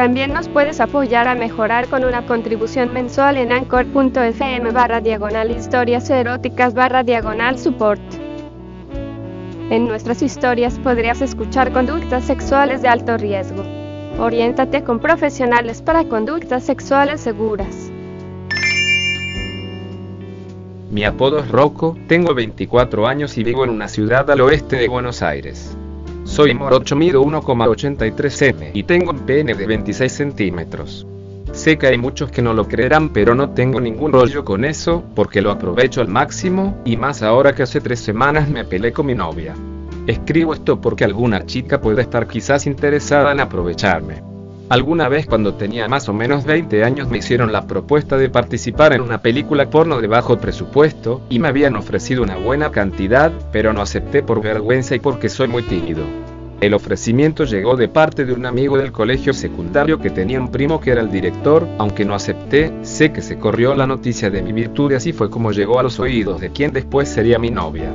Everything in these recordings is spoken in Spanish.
También nos puedes apoyar a mejorar con una contribución mensual en anchor.fm barra diagonal historias eróticas barra diagonal support. En nuestras historias podrías escuchar conductas sexuales de alto riesgo. Oriéntate con profesionales para conductas sexuales seguras. Mi apodo es Rocco, tengo 24 años y vivo en una ciudad al oeste de Buenos Aires. Soy morocho, mido 1,83 m y tengo un pene de 26 centímetros. Sé que hay muchos que no lo creerán, pero no tengo ningún rollo con eso, porque lo aprovecho al máximo, y más ahora que hace tres semanas me peleé con mi novia. Escribo esto porque alguna chica puede estar quizás interesada en aprovecharme. Alguna vez cuando tenía más o menos 20 años me hicieron la propuesta de participar en una película porno de bajo presupuesto, y me habían ofrecido una buena cantidad, pero no acepté por vergüenza y porque soy muy tímido. El ofrecimiento llegó de parte de un amigo del colegio secundario que tenía un primo que era el director, aunque no acepté, sé que se corrió la noticia de mi virtud y así fue como llegó a los oídos de quien después sería mi novia.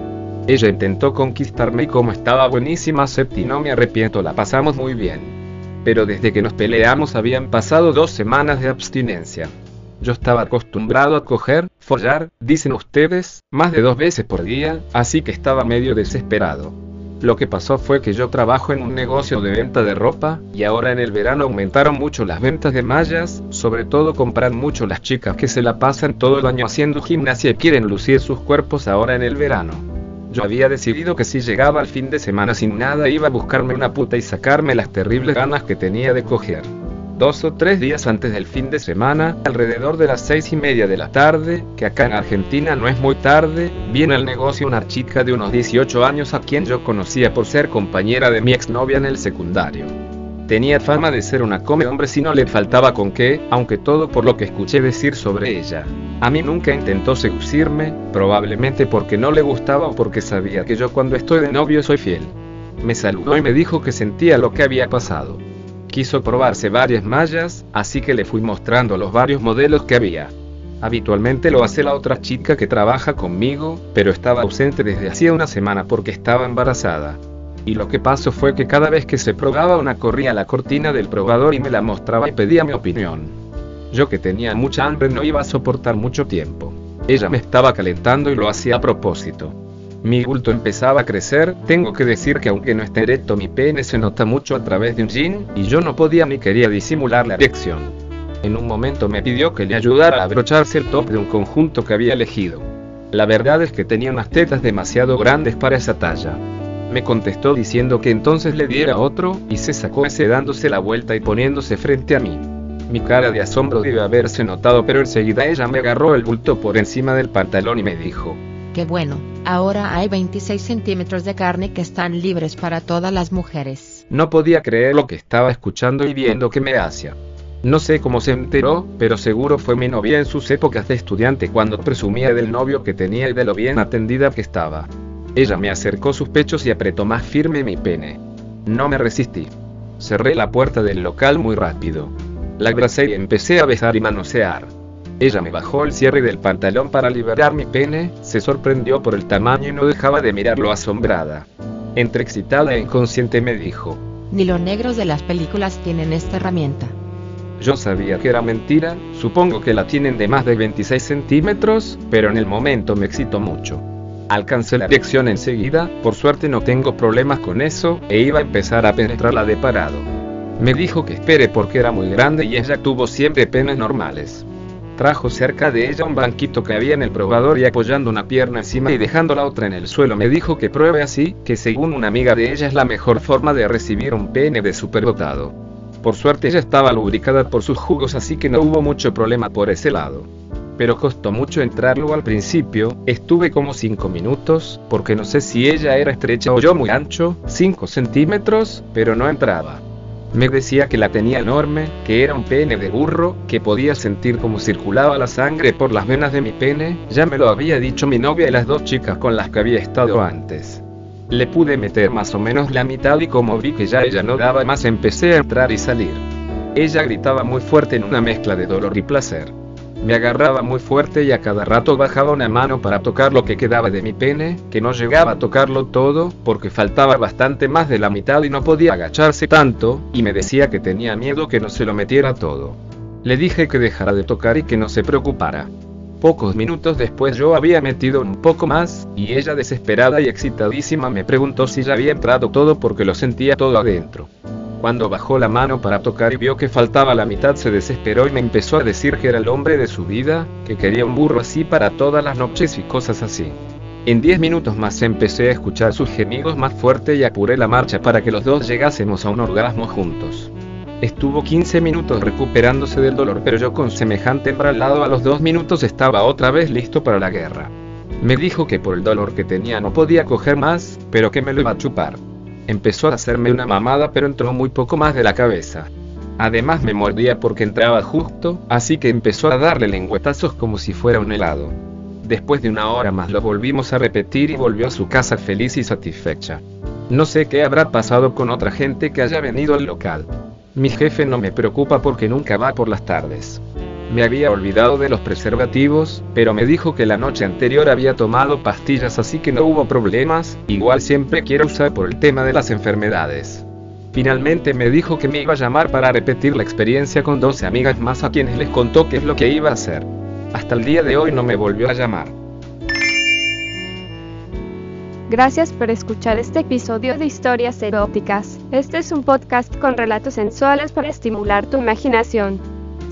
Ella intentó conquistarme y como estaba buenísima acepté y no me arrepiento, la pasamos muy bien pero desde que nos peleamos habían pasado dos semanas de abstinencia. Yo estaba acostumbrado a coger, follar, dicen ustedes, más de dos veces por día, así que estaba medio desesperado. Lo que pasó fue que yo trabajo en un negocio de venta de ropa, y ahora en el verano aumentaron mucho las ventas de mallas, sobre todo compran mucho las chicas que se la pasan todo el año haciendo gimnasia y quieren lucir sus cuerpos ahora en el verano. Yo había decidido que si llegaba al fin de semana sin nada iba a buscarme una puta y sacarme las terribles ganas que tenía de coger. Dos o tres días antes del fin de semana, alrededor de las seis y media de la tarde, que acá en Argentina no es muy tarde, viene al negocio una chica de unos 18 años a quien yo conocía por ser compañera de mi exnovia en el secundario. Tenía fama de ser una come hombre si no le faltaba con qué, aunque todo por lo que escuché decir sobre ella. A mí nunca intentó seducirme, probablemente porque no le gustaba o porque sabía que yo cuando estoy de novio soy fiel. Me saludó y me dijo que sentía lo que había pasado. Quiso probarse varias mallas, así que le fui mostrando los varios modelos que había. Habitualmente lo hace la otra chica que trabaja conmigo, pero estaba ausente desde hacía una semana porque estaba embarazada y lo que pasó fue que cada vez que se probaba una corría la cortina del probador y me la mostraba y pedía mi opinión. Yo que tenía mucha hambre no iba a soportar mucho tiempo. Ella me estaba calentando y lo hacía a propósito. Mi bulto empezaba a crecer, tengo que decir que aunque no esté erecto mi pene se nota mucho a través de un jean, y yo no podía ni quería disimular la erección. En un momento me pidió que le ayudara a abrocharse el top de un conjunto que había elegido. La verdad es que tenía unas tetas demasiado grandes para esa talla. Me contestó diciendo que entonces le diera otro, y se sacó ese dándose la vuelta y poniéndose frente a mí. Mi cara de asombro debe haberse notado, pero enseguida ella me agarró el bulto por encima del pantalón y me dijo, Qué bueno, ahora hay 26 centímetros de carne que están libres para todas las mujeres. No podía creer lo que estaba escuchando y viendo que me hacía. No sé cómo se enteró, pero seguro fue mi novia en sus épocas de estudiante cuando presumía del novio que tenía y de lo bien atendida que estaba. Ella me acercó sus pechos y apretó más firme mi pene. No me resistí. Cerré la puerta del local muy rápido. La abracé y empecé a besar y manosear. Ella me bajó el cierre del pantalón para liberar mi pene, se sorprendió por el tamaño y no dejaba de mirarlo asombrada. Entre excitada e inconsciente me dijo, Ni los negros de las películas tienen esta herramienta. Yo sabía que era mentira, supongo que la tienen de más de 26 centímetros, pero en el momento me excitó mucho. Alcancé la dirección enseguida, por suerte no tengo problemas con eso, e iba a empezar a penetrarla de parado. Me dijo que espere porque era muy grande y ella tuvo siempre penas normales. Trajo cerca de ella un banquito que había en el probador y apoyando una pierna encima y dejando la otra en el suelo me dijo que pruebe así, que según una amiga de ella es la mejor forma de recibir un pene de superdotado. Por suerte ella estaba lubricada por sus jugos así que no hubo mucho problema por ese lado pero costó mucho entrarlo al principio, estuve como 5 minutos, porque no sé si ella era estrecha o yo muy ancho, 5 centímetros, pero no entraba. Me decía que la tenía enorme, que era un pene de burro, que podía sentir cómo circulaba la sangre por las venas de mi pene, ya me lo había dicho mi novia y las dos chicas con las que había estado antes. Le pude meter más o menos la mitad y como vi que ya ella no daba más empecé a entrar y salir. Ella gritaba muy fuerte en una mezcla de dolor y placer. Me agarraba muy fuerte y a cada rato bajaba una mano para tocar lo que quedaba de mi pene, que no llegaba a tocarlo todo, porque faltaba bastante más de la mitad y no podía agacharse tanto, y me decía que tenía miedo que no se lo metiera todo. Le dije que dejara de tocar y que no se preocupara. Pocos minutos después yo había metido un poco más, y ella desesperada y excitadísima me preguntó si ya había entrado todo porque lo sentía todo adentro. Cuando bajó la mano para tocar y vio que faltaba la mitad se desesperó y me empezó a decir que era el hombre de su vida, que quería un burro así para todas las noches y cosas así. En 10 minutos más empecé a escuchar sus gemidos más fuerte y apuré la marcha para que los dos llegásemos a un orgasmo juntos. Estuvo 15 minutos recuperándose del dolor, pero yo con semejante embralado a los dos minutos estaba otra vez listo para la guerra. Me dijo que por el dolor que tenía no podía coger más, pero que me lo iba a chupar. Empezó a hacerme una mamada pero entró muy poco más de la cabeza. Además me mordía porque entraba justo, así que empezó a darle lengüetazos como si fuera un helado. Después de una hora más lo volvimos a repetir y volvió a su casa feliz y satisfecha. No sé qué habrá pasado con otra gente que haya venido al local. Mi jefe no me preocupa porque nunca va por las tardes. Me había olvidado de los preservativos, pero me dijo que la noche anterior había tomado pastillas así que no hubo problemas, igual siempre quiero usar por el tema de las enfermedades. Finalmente me dijo que me iba a llamar para repetir la experiencia con 12 amigas más a quienes les contó qué es lo que iba a hacer. Hasta el día de hoy no me volvió a llamar. Gracias por escuchar este episodio de Historias Eróticas. Este es un podcast con relatos sensuales para estimular tu imaginación.